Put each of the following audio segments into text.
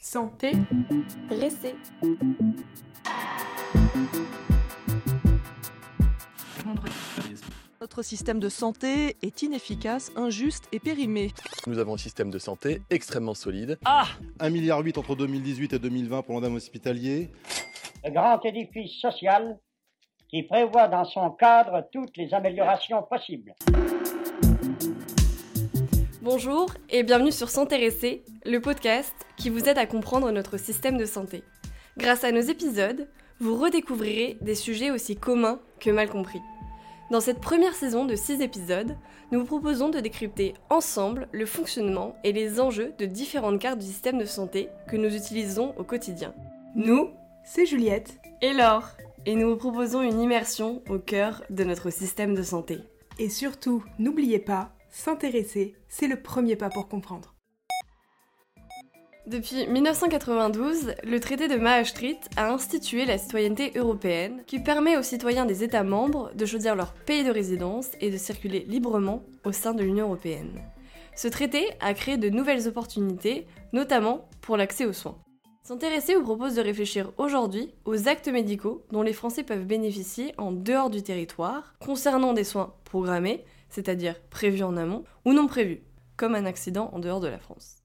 Santé. Restez. Notre système de santé est inefficace, injuste et périmé. Nous avons un système de santé extrêmement solide. Ah 1,8 milliard entre 2018 et 2020 pour l'endame hospitalier. Le grand édifice social qui prévoit dans son cadre toutes les améliorations possibles. Bonjour et bienvenue sur S'intéresser, le podcast qui vous aide à comprendre notre système de santé. Grâce à nos épisodes, vous redécouvrirez des sujets aussi communs que mal compris. Dans cette première saison de 6 épisodes, nous vous proposons de décrypter ensemble le fonctionnement et les enjeux de différentes cartes du système de santé que nous utilisons au quotidien. Nous, c'est Juliette et Laure, et nous vous proposons une immersion au cœur de notre système de santé. Et surtout, n'oubliez pas, s'intéresser, c'est le premier pas pour comprendre. Depuis 1992, le traité de Maastricht a institué la citoyenneté européenne qui permet aux citoyens des États membres de choisir leur pays de résidence et de circuler librement au sein de l'Union européenne. Ce traité a créé de nouvelles opportunités, notamment pour l'accès aux soins. S'intéresser vous propose de réfléchir aujourd'hui aux actes médicaux dont les Français peuvent bénéficier en dehors du territoire, concernant des soins programmés, c'est-à-dire prévus en amont, ou non prévus, comme un accident en dehors de la France.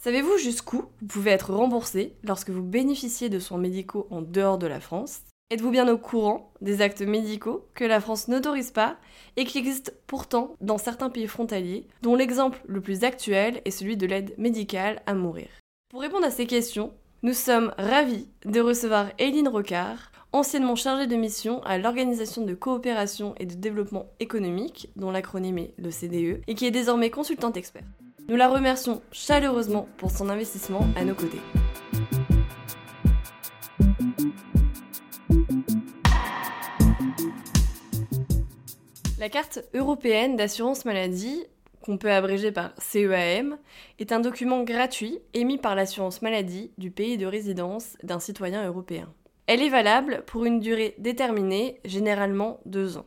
Savez-vous jusqu'où vous pouvez être remboursé lorsque vous bénéficiez de soins médicaux en dehors de la France? Êtes-vous bien au courant des actes médicaux que la France n'autorise pas et qui existent pourtant dans certains pays frontaliers, dont l'exemple le plus actuel est celui de l'aide médicale à mourir? Pour répondre à ces questions, nous sommes ravis de recevoir Eileen Rocard, anciennement chargée de mission à l'Organisation de coopération et de développement économique, dont l'acronyme est le CDE, et qui est désormais consultante expert. Nous la remercions chaleureusement pour son investissement à nos côtés. La carte européenne d'assurance maladie, qu'on peut abréger par CEAM, est un document gratuit émis par l'assurance maladie du pays de résidence d'un citoyen européen. Elle est valable pour une durée déterminée, généralement deux ans.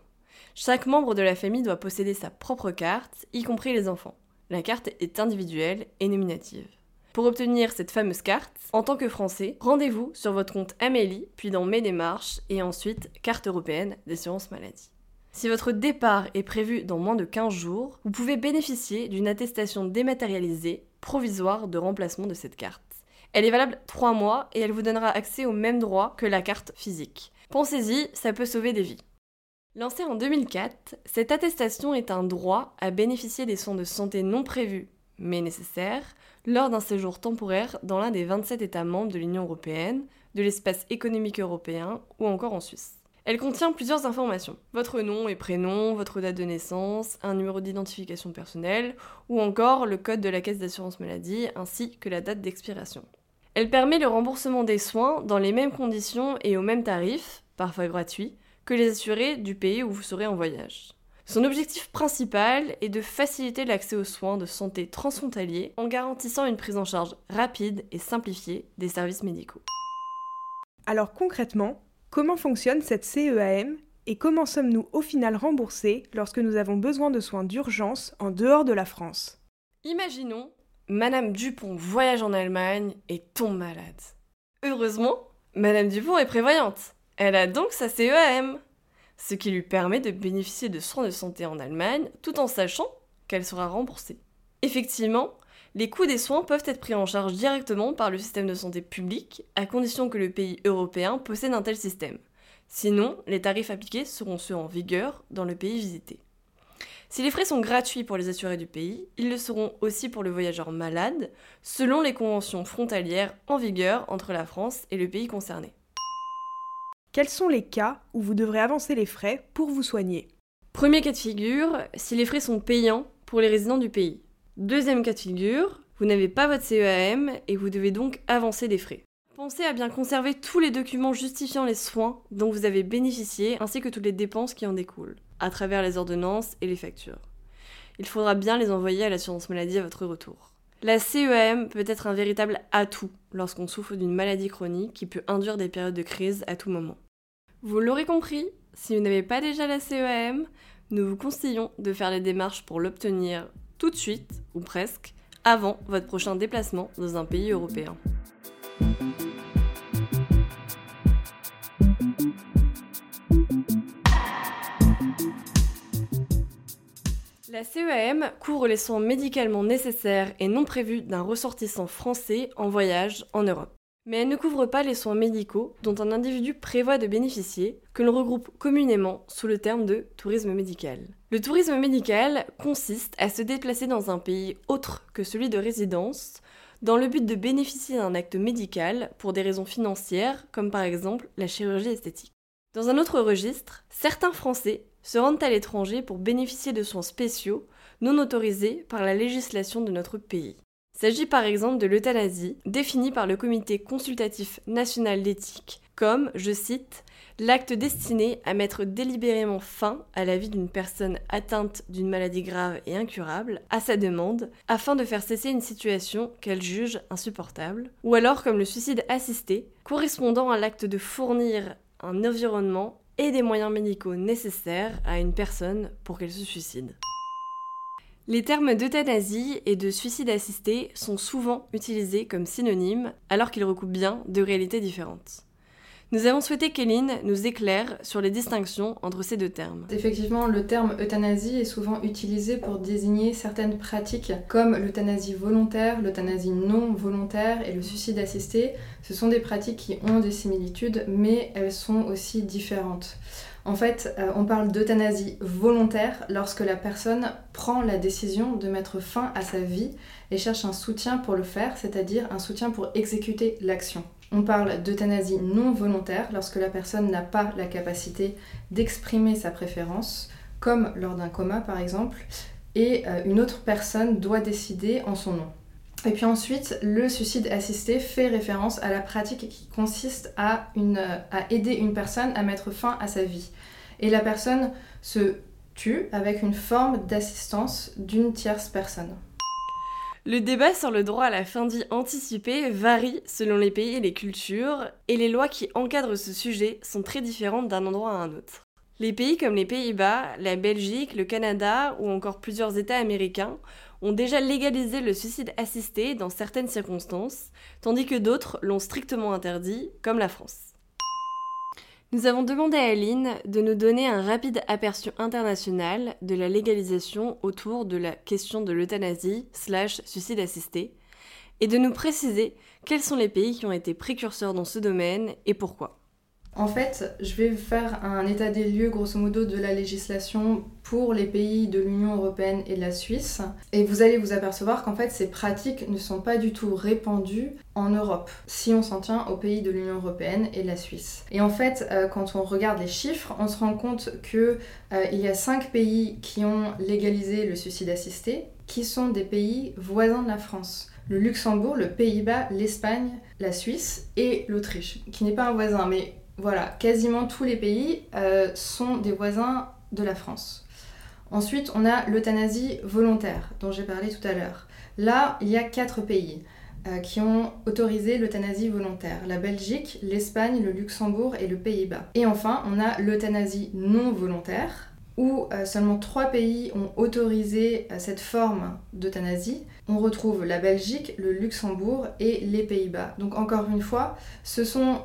Chaque membre de la famille doit posséder sa propre carte, y compris les enfants. La carte est individuelle et nominative. Pour obtenir cette fameuse carte, en tant que Français, rendez-vous sur votre compte Amélie, puis dans Mes démarches, et ensuite Carte européenne d'assurance maladie. Si votre départ est prévu dans moins de 15 jours, vous pouvez bénéficier d'une attestation dématérialisée provisoire de remplacement de cette carte. Elle est valable 3 mois et elle vous donnera accès aux mêmes droits que la carte physique. Pensez-y, ça peut sauver des vies. Lancée en 2004, cette attestation est un droit à bénéficier des soins de santé non prévus, mais nécessaires, lors d'un séjour temporaire dans l'un des 27 États membres de l'Union européenne, de l'espace économique européen ou encore en Suisse. Elle contient plusieurs informations. Votre nom et prénom, votre date de naissance, un numéro d'identification personnelle ou encore le code de la caisse d'assurance maladie ainsi que la date d'expiration. Elle permet le remboursement des soins dans les mêmes conditions et au même tarif, parfois gratuit, que les assurés du pays où vous serez en voyage. Son objectif principal est de faciliter l'accès aux soins de santé transfrontaliers en garantissant une prise en charge rapide et simplifiée des services médicaux. Alors concrètement, comment fonctionne cette CEAM et comment sommes-nous au final remboursés lorsque nous avons besoin de soins d'urgence en dehors de la France? Imaginons, Madame Dupont voyage en Allemagne et tombe malade. Heureusement, Madame Dupont est prévoyante. Elle a donc sa CEAM, ce qui lui permet de bénéficier de soins de santé en Allemagne tout en sachant qu'elle sera remboursée. Effectivement, les coûts des soins peuvent être pris en charge directement par le système de santé public, à condition que le pays européen possède un tel système. Sinon, les tarifs appliqués seront ceux en vigueur dans le pays visité. Si les frais sont gratuits pour les assurés du pays, ils le seront aussi pour le voyageur malade, selon les conventions frontalières en vigueur entre la France et le pays concerné. Quels sont les cas où vous devrez avancer les frais pour vous soigner? Premier cas de figure, si les frais sont payants pour les résidents du pays. Deuxième cas de figure, vous n'avez pas votre CEAM et vous devez donc avancer des frais. Pensez à bien conserver tous les documents justifiant les soins dont vous avez bénéficié ainsi que toutes les dépenses qui en découlent, à travers les ordonnances et les factures. Il faudra bien les envoyer à l'assurance maladie à votre retour. La CEAM peut être un véritable atout lorsqu'on souffre d'une maladie chronique qui peut induire des périodes de crise à tout moment. Vous l'aurez compris, si vous n'avez pas déjà la CEAM, nous vous conseillons de faire les démarches pour l'obtenir tout de suite, ou presque, avant votre prochain déplacement dans un pays européen. La CEAM couvre les soins médicalement nécessaires et non prévus d'un ressortissant français en voyage en Europe. Mais elle ne couvre pas les soins médicaux dont un individu prévoit de bénéficier, que l'on regroupe communément sous le terme de tourisme médical. Le tourisme médical consiste à se déplacer dans un pays autre que celui de résidence, dans le but de bénéficier d'un acte médical pour des raisons financières, comme par exemple la chirurgie esthétique. Dans un autre registre, certains Français se rendent à l'étranger pour bénéficier de soins spéciaux non autorisés par la législation de notre pays. Il s'agit par exemple de l'euthanasie, définie par le Comité consultatif national d'éthique comme, je cite, l'acte destiné à mettre délibérément fin à la vie d'une personne atteinte d'une maladie grave et incurable, à sa demande, afin de faire cesser une situation qu'elle juge insupportable, ou alors comme le suicide assisté, correspondant à l'acte de fournir un environnement et des moyens médicaux nécessaires à une personne pour qu'elle se suicide. Les termes d'euthanasie et de suicide assisté sont souvent utilisés comme synonymes alors qu'ils recoupent bien deux réalités différentes. Nous avons souhaité qu'Eline nous éclaire sur les distinctions entre ces deux termes. Effectivement, le terme euthanasie est souvent utilisé pour désigner certaines pratiques comme l'euthanasie volontaire, l'euthanasie non volontaire et le suicide assisté. Ce sont des pratiques qui ont des similitudes, mais elles sont aussi différentes. En fait, euh, on parle d'euthanasie volontaire lorsque la personne prend la décision de mettre fin à sa vie et cherche un soutien pour le faire, c'est-à-dire un soutien pour exécuter l'action. On parle d'euthanasie non volontaire lorsque la personne n'a pas la capacité d'exprimer sa préférence, comme lors d'un coma par exemple, et euh, une autre personne doit décider en son nom. Et puis ensuite, le suicide assisté fait référence à la pratique qui consiste à, à, aider une personne à mettre fin à sa vie. Et la personne se tue avec une forme d'assistance d'une tierce personne. Le débat sur le droit à la fin de vie anticipée varie selon les pays et les cultures, et les lois qui encadrent ce sujet sont très différentes d'un endroit à un autre. Les pays comme les Pays-Bas, la Belgique, le Canada ou encore plusieurs États américains ont déjà légalisé le suicide assisté dans certaines circonstances, tandis que d'autres l'ont strictement interdit, comme la France. Nous avons demandé à Aline de nous donner un rapide aperçu international de la légalisation autour de la question de l'euthanasie slash suicide assisté et de nous préciser quels sont les pays qui ont été précurseurs dans ce domaine et pourquoi. En fait, je vais faire un état des lieux grosso modo de la législation pour les pays de l'Union européenne et de la Suisse. Et vous allez vous apercevoir qu'en fait, ces pratiques ne sont pas du tout répandues en Europe, si on s'en tient aux pays de l'Union européenne et de la Suisse. Et en fait, euh, quand on regarde les chiffres, on se rend compte qu'il euh, y a cinq pays qui ont légalisé le suicide assisté, qui sont des pays voisins de la France le Luxembourg, le Pays-Bas, l'Espagne, la Suisse et l'Autriche, qui n'est pas un voisin, mais voilà, quasiment tous les pays euh, sont des voisins de la France. Ensuite, on a l'euthanasie volontaire, dont j'ai parlé tout à l'heure. Là, il y a quatre pays euh, qui ont autorisé l'euthanasie volontaire. La Belgique, l'Espagne, le Luxembourg et le Pays-Bas. Et enfin, on a l'euthanasie non volontaire, où euh, seulement trois pays ont autorisé cette forme d'euthanasie. On retrouve la Belgique, le Luxembourg et les Pays-Bas. Donc encore une fois, ce sont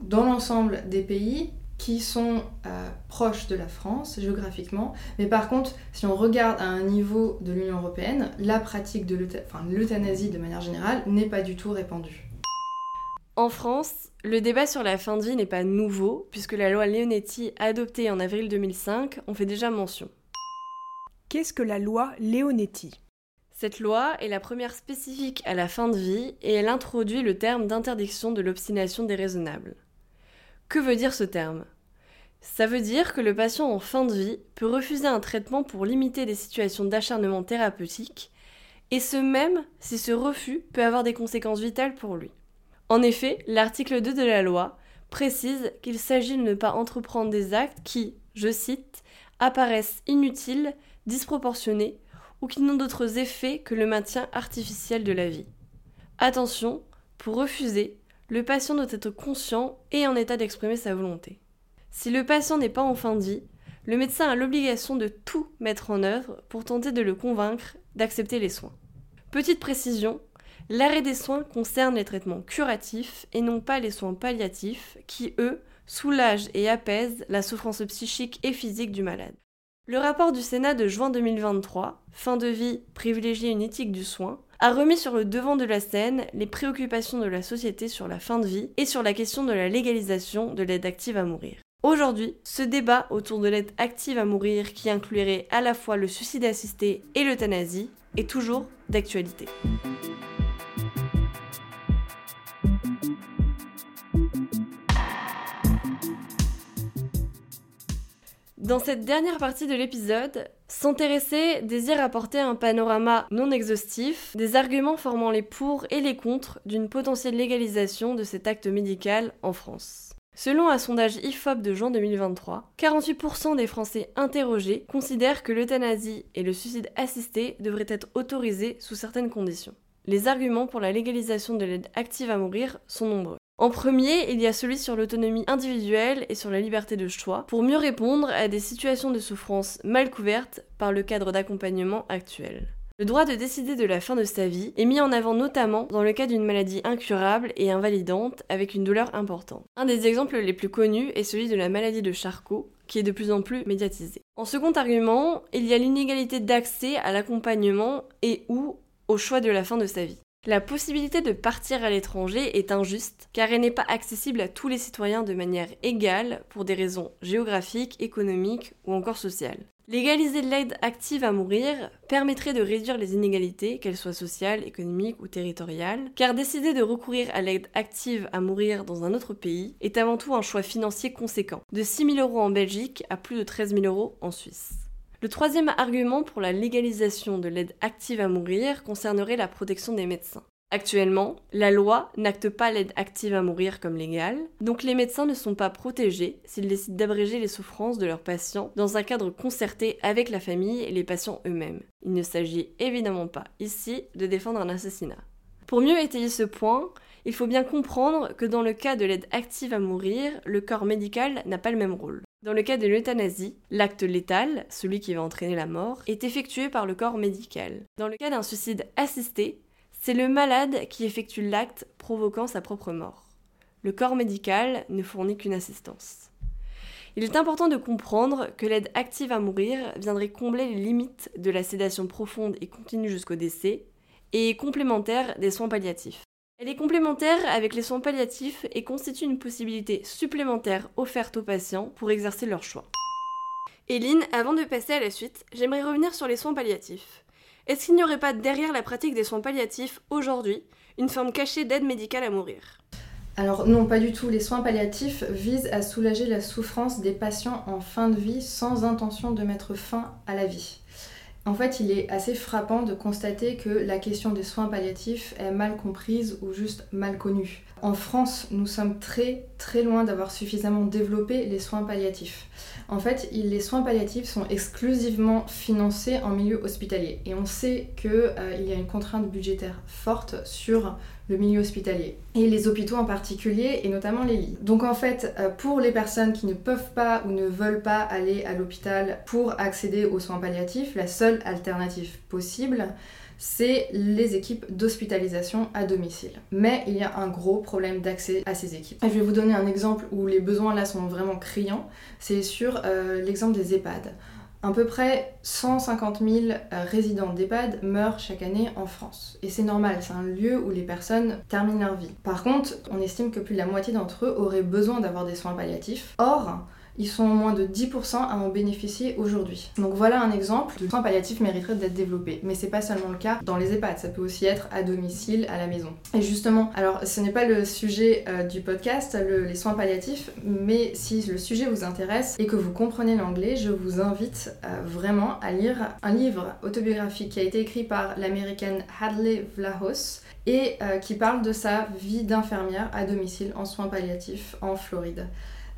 dans l'ensemble des pays qui sont euh, proches de la France géographiquement. Mais par contre, si on regarde à un niveau de l'Union européenne, la pratique de l'euthanasie de manière générale n'est pas du tout répandue. En France, le débat sur la fin de vie n'est pas nouveau, puisque la loi Leonetti, adoptée en avril 2005, en fait déjà mention. Qu'est-ce que la loi Leonetti? Cette loi est la première spécifique à la fin de vie et elle introduit le terme d'interdiction de l'obstination déraisonnable. Que veut dire ce terme? Ça veut dire que le patient en fin de vie peut refuser un traitement pour limiter des situations d'acharnement thérapeutique, et ce même si ce refus peut avoir des conséquences vitales pour lui. En effet, l'article 2 de la loi précise qu'il s'agit de ne pas entreprendre des actes qui, je cite, apparaissent inutiles, disproportionnés ou qui n'ont d'autres effets que le maintien artificiel de la vie. Attention, pour refuser, le patient doit être conscient et en état d'exprimer sa volonté. Si le patient n'est pas en fin de vie, le médecin a l'obligation de tout mettre en œuvre pour tenter de le convaincre d'accepter les soins. Petite précision, l'arrêt des soins concerne les traitements curatifs et non pas les soins palliatifs qui, eux, soulagent et apaisent la souffrance psychique et physique du malade. Le rapport du Sénat de juin 2023, Fin de vie, privilégier une éthique du soin, a remis sur le devant de la scène les préoccupations de la société sur la fin de vie et sur la question de la légalisation de l'aide active à mourir. Aujourd'hui, ce débat autour de l'aide active à mourir qui inclurait à la fois le suicide assisté et l'euthanasie est toujours d'actualité. Dans cette dernière partie de l'épisode, s'intéresser désire apporter un panorama non exhaustif des arguments formant les pour et les contre d'une potentielle légalisation de cet acte médical en France. Selon un sondage IFOP de juin 2023, 48% des Français interrogés considèrent que l'euthanasie et le suicide assisté devraient être autorisés sous certaines conditions. Les arguments pour la légalisation de l'aide active à mourir sont nombreux. En premier, il y a celui sur l'autonomie individuelle et sur la liberté de choix, pour mieux répondre à des situations de souffrance mal couvertes par le cadre d'accompagnement actuel. Le droit de décider de la fin de sa vie est mis en avant notamment dans le cas d'une maladie incurable et invalidante avec une douleur importante. Un des exemples les plus connus est celui de la maladie de Charcot, qui est de plus en plus médiatisée. En second argument, il y a l'inégalité d'accès à l'accompagnement et ou au choix de la fin de sa vie. La possibilité de partir à l'étranger est injuste car elle n'est pas accessible à tous les citoyens de manière égale pour des raisons géographiques, économiques ou encore sociales. Légaliser l'aide active à mourir permettrait de réduire les inégalités, qu'elles soient sociales, économiques ou territoriales, car décider de recourir à l'aide active à mourir dans un autre pays est avant tout un choix financier conséquent, de 6 000 euros en Belgique à plus de 13 000 euros en Suisse. Le troisième argument pour la légalisation de l'aide active à mourir concernerait la protection des médecins. Actuellement, la loi n'acte pas l'aide active à mourir comme légale, donc les médecins ne sont pas protégés s'ils décident d'abréger les souffrances de leurs patients dans un cadre concerté avec la famille et les patients eux-mêmes. Il ne s'agit évidemment pas ici de défendre un assassinat. Pour mieux étayer ce point, il faut bien comprendre que dans le cas de l'aide active à mourir, le corps médical n'a pas le même rôle. Dans le cas de l'euthanasie, l'acte létal, celui qui va entraîner la mort, est effectué par le corps médical. Dans le cas d'un suicide assisté, c'est le malade qui effectue l'acte provoquant sa propre mort. Le corps médical ne fournit qu'une assistance. Il est important de comprendre que l'aide active à mourir viendrait combler les limites de la sédation profonde et continue jusqu'au décès et complémentaire des soins palliatifs. Elle est complémentaire avec les soins palliatifs et constitue une possibilité supplémentaire offerte aux patients pour exercer leur choix. Eline, avant de passer à la suite, j'aimerais revenir sur les soins palliatifs. Est-ce qu'il n'y aurait pas derrière la pratique des soins palliatifs aujourd'hui une forme cachée d'aide médicale à mourir? Alors non, pas du tout. Les soins palliatifs visent à soulager la souffrance des patients en fin de vie sans intention de mettre fin à la vie. En fait, il est assez frappant de constater que la question des soins palliatifs est mal comprise ou juste mal connue. En France, nous sommes très très loin d'avoir suffisamment développé les soins palliatifs. En fait, les soins palliatifs sont exclusivement financés en milieu hospitalier et on sait qu'il euh, y a une contrainte budgétaire forte sur le milieu hospitalier et les hôpitaux en particulier et notamment les lits. Donc en fait, euh, pour les personnes qui ne peuvent pas ou ne veulent pas aller à l'hôpital pour accéder aux soins palliatifs, la seule alternative possible, c'est les équipes d'hospitalisation à domicile. Mais il y a un gros problème d'accès à ces équipes. je vais vous donner un exemple où les besoins là sont vraiment criants, c'est sur euh, l'exemple des EHPAD. À peu près 150 000 euh, résidents d'EHPAD meurent chaque année en France. Et c'est normal, c'est un lieu où les personnes terminent leur vie. Par contre, on estime que plus de la moitié d'entre eux auraient besoin d'avoir des soins palliatifs. Or, ils sont moins de 10% à en bénéficier aujourd'hui. Donc voilà un exemple de soins palliatifs mériterait d'être développé. Mais c'est pas seulement le cas dans les EHPAD, ça peut aussi être à domicile, à la maison. Et justement, alors ce n'est pas le sujet euh, du podcast, les soins palliatifs, mais si le sujet vous intéresse et que vous comprenez l'anglais, je vous invite euh, vraiment à lire un livre autobiographique qui a été écrit par l'américaine Hadley Vlahos et euh, qui parle de sa vie d'infirmière à domicile en soins palliatifs en Floride.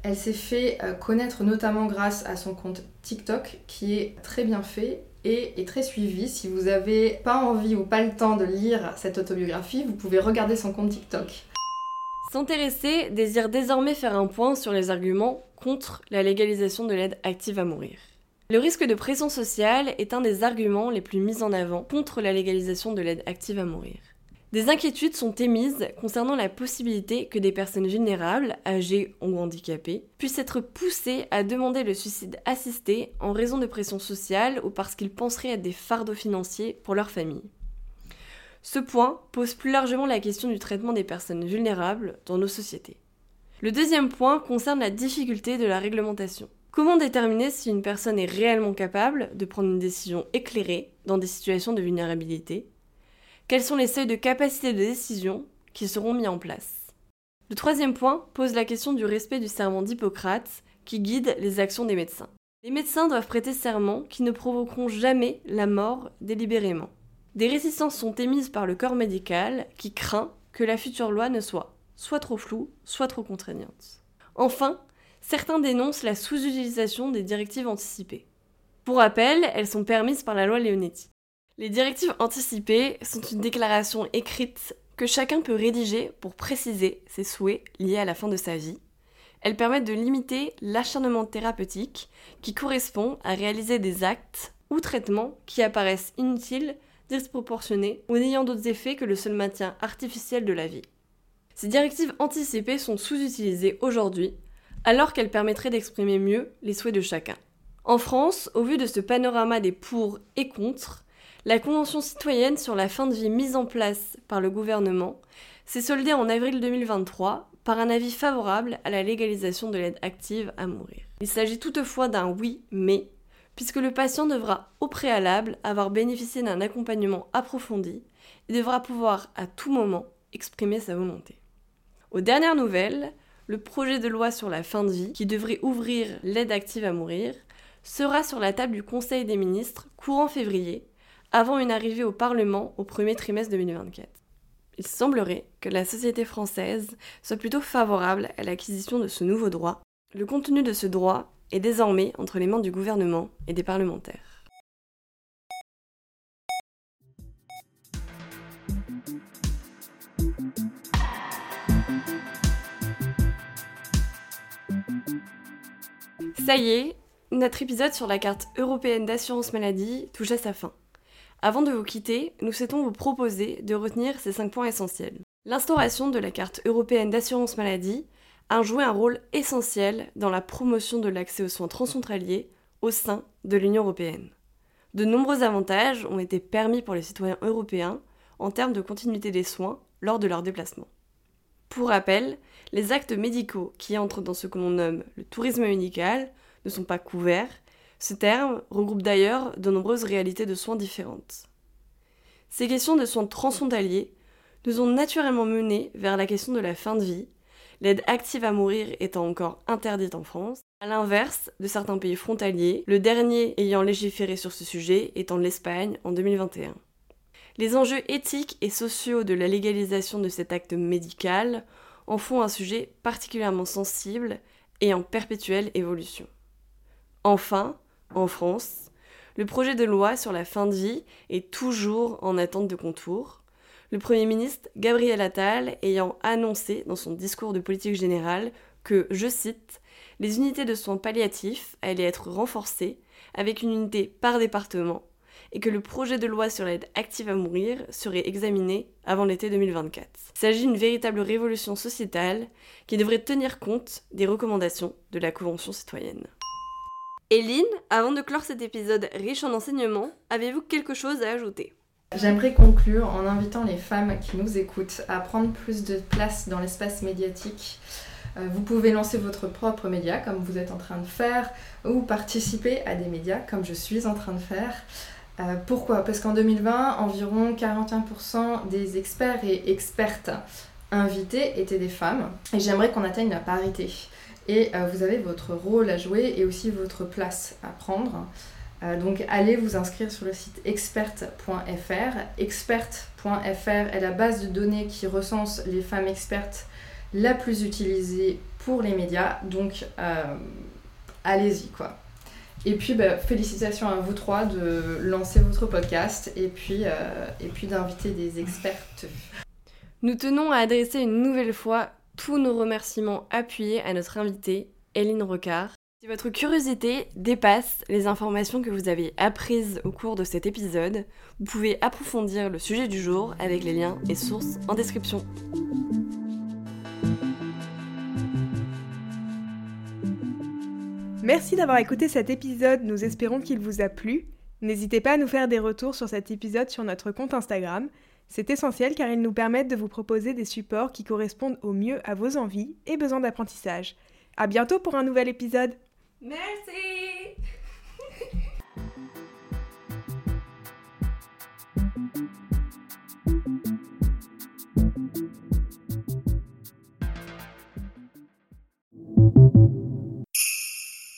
Elle s'est fait euh, connaître notamment grâce à son compte TikTok qui est très bien fait et est très suivi. Si vous n'avez pas envie ou pas le temps de lire cette autobiographie, vous pouvez regarder son compte TikTok. S'intéresser désire désormais faire un point sur les arguments contre la légalisation de l'aide active à mourir. Le risque de pression sociale est un des arguments les plus mis en avant contre la légalisation de l'aide active à mourir. Des inquiétudes sont émises concernant la possibilité que des personnes vulnérables, âgées ou handicapées, puissent être poussées à demander le suicide assisté en raison de pression sociale ou parce qu'ils penseraient être des fardeaux financiers pour leur famille. Ce point pose plus largement la question du traitement des personnes vulnérables dans nos sociétés. Le deuxième point concerne la difficulté de la réglementation. Comment déterminer si une personne est réellement capable de prendre une décision éclairée dans des situations de vulnérabilité? Quels sont les seuils de capacité de décision qui seront mis en place Le troisième point pose la question du respect du serment d'Hippocrate qui guide les actions des médecins. Les médecins doivent prêter serment qui ne provoqueront jamais la mort délibérément. Des résistances sont émises par le corps médical qui craint que la future loi ne soit soit trop floue, soit trop contraignante. Enfin, certains dénoncent la sous-utilisation des directives anticipées. Pour rappel, elles sont permises par la loi Leonetti. Les directives anticipées sont une déclaration écrite que chacun peut rédiger pour préciser ses souhaits liés à la fin de sa vie. Elles permettent de limiter l'acharnement thérapeutique qui correspond à réaliser des actes ou traitements qui apparaissent inutiles, disproportionnés ou n'ayant d'autres effets que le seul maintien artificiel de la vie. Ces directives anticipées sont sous-utilisées aujourd'hui alors qu'elles permettraient d'exprimer mieux les souhaits de chacun. En France, au vu de ce panorama des pour et contre, la Convention citoyenne sur la fin de vie mise en place par le gouvernement s'est soldée en avril 2023 par un avis favorable à la légalisation de l'aide active à mourir. Il s'agit toutefois d'un oui mais, puisque le patient devra au préalable avoir bénéficié d'un accompagnement approfondi et devra pouvoir à tout moment exprimer sa volonté. Aux dernières nouvelles, le projet de loi sur la fin de vie, qui devrait ouvrir l'aide active à mourir, sera sur la table du Conseil des ministres courant février avant une arrivée au Parlement au premier trimestre 2024. Il semblerait que la société française soit plutôt favorable à l'acquisition de ce nouveau droit. Le contenu de ce droit est désormais entre les mains du gouvernement et des parlementaires. Ça y est, notre épisode sur la carte européenne d'assurance maladie touche à sa fin. Avant de vous quitter, nous souhaitons vous proposer de retenir ces 5 points essentiels. L'instauration de la carte européenne d'assurance maladie a joué un rôle essentiel dans la promotion de l'accès aux soins transfrontaliers au sein de l'Union européenne. De nombreux avantages ont été permis pour les citoyens européens en termes de continuité des soins lors de leur déplacement. Pour rappel, les actes médicaux qui entrent dans ce que l'on nomme le tourisme médical ne sont pas couverts ce terme regroupe d'ailleurs de nombreuses réalités de soins différentes. Ces questions de soins transfrontaliers nous ont naturellement menés vers la question de la fin de vie, l'aide active à mourir étant encore interdite en France, à l'inverse de certains pays frontaliers, le dernier ayant légiféré sur ce sujet étant l'Espagne en 2021. Les enjeux éthiques et sociaux de la légalisation de cet acte médical en font un sujet particulièrement sensible et en perpétuelle évolution. Enfin, en France, le projet de loi sur la fin de vie est toujours en attente de contours. Le Premier ministre Gabriel Attal ayant annoncé dans son discours de politique générale que, je cite, les unités de soins palliatifs allaient être renforcées avec une unité par département et que le projet de loi sur l'aide active à mourir serait examiné avant l'été 2024. Il s'agit d'une véritable révolution sociétale qui devrait tenir compte des recommandations de la Convention citoyenne. Eline, avant de clore cet épisode riche en enseignements, avez-vous quelque chose à ajouter? J'aimerais conclure en invitant les femmes qui nous écoutent à prendre plus de place dans l'espace médiatique. Euh, vous pouvez lancer votre propre média comme vous êtes en train de faire ou participer à des médias comme je suis en train de faire. Euh, pourquoi? Parce qu'en 2020, environ 41% des experts et expertes invités étaient des femmes et j'aimerais qu'on atteigne la parité. Et euh, vous avez votre rôle à jouer et aussi votre place à prendre. Euh, donc allez vous inscrire sur le site expert.fr. Expert.fr est la base de données qui recense les femmes expertes la plus utilisée pour les médias. Donc euh, allez-y quoi. Et puis bah, félicitations à vous trois de lancer votre podcast et puis, et puis d'inviter des expertes. Nous tenons à adresser une nouvelle fois tous nos remerciements appuyés à notre invitée, Eline Rocard. Si votre curiosité dépasse les informations que vous avez apprises au cours de cet épisode, vous pouvez approfondir le sujet du jour avec les liens et sources en description. Merci d'avoir écouté cet épisode, nous espérons qu'il vous a plu. N'hésitez pas à nous faire des retours sur cet épisode sur notre compte Instagram. C'est essentiel car ils nous permettent de vous proposer des supports qui correspondent au mieux à vos envies et besoins d'apprentissage. À bientôt pour un nouvel épisode! Merci